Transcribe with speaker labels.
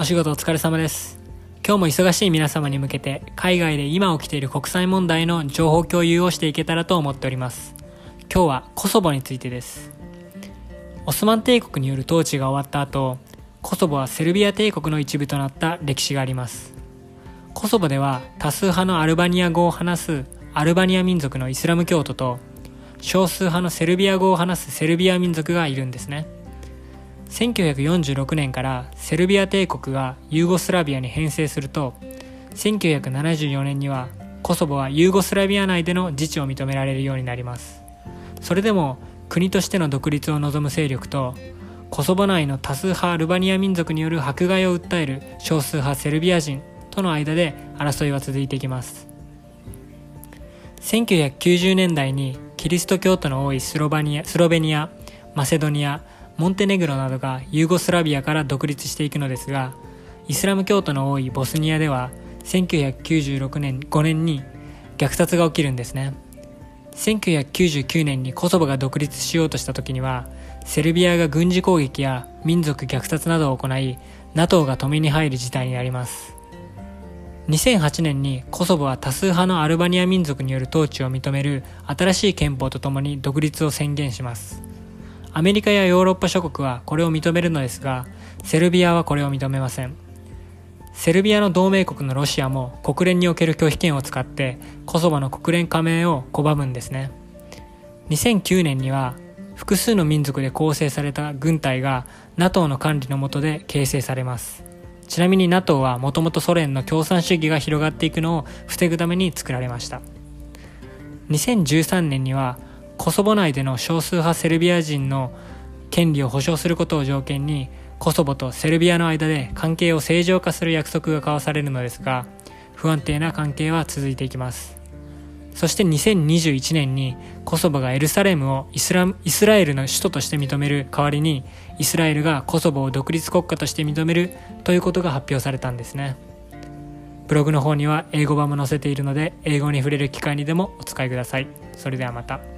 Speaker 1: お仕事お疲れ様です。今日も忙しい皆様に向けて海外で今起きている国際問題の情報共有をしていけたらと思っております。今日はコソボについてです。オスマン帝国による統治が終わった後、コソボはセルビア帝国の一部となった歴史があります。コソボでは多数派のアルバニア語を話すアルバニア民族のイスラム教徒と少数派のセルビア語を話すセルビア民族がいるんですね。1946年からセルビア帝国がユーゴスラビアに編成すると1974年にはコソボはユーゴスラビア内での自治を認められるようになります。それでも国としての独立を望む勢力とコソボ内の多数派アルバニア民族による迫害を訴える少数派セルビア人との間で争いは続いていきます。1990年代にキリスト教徒の多いスロバニアスロベニアマセドニアモンテネグロなどがユーゴスラビアから独立していくのですがイスラム教徒の多いボスニアでは1996年5年に虐殺が起きるんですね。1999年にコソボが独立しようとした時にはセルビアが軍事攻撃や民族虐殺などを行い NATO が止めに入る事態になります。2008年にコソボは多数派のアルバニア民族による統治を認める新しい憲法とともに独立を宣言します。アメリカやヨーロッパ諸国はこれを認めるのですがセルビアはこれを認めません。セルビアの同盟国のロシアも国連における拒否権を使ってコソボの国連加盟を拒むんですね。2009年には複数の民族で構成された軍隊が NATO の管理の下で形成されます。ちなみに NATO はもともとソ連の共産主義が広がっていくのを防ぐために作られました。2013年にはコソボ内での少数派セルビア人の権利を保障することを条件にコソボとセルビアの間で関係を正常化する約束が交わされるのですが不安定な関係は続いていきます。そして2021年にコソボがエルサレムをイスライスラエルの首都として認める代わりにイスラエルがコソボを独立国家として認めるということが発表されたんですね。ブログの方には英語版も載せているので英語に触れる機会にでもお使いください。それではまた。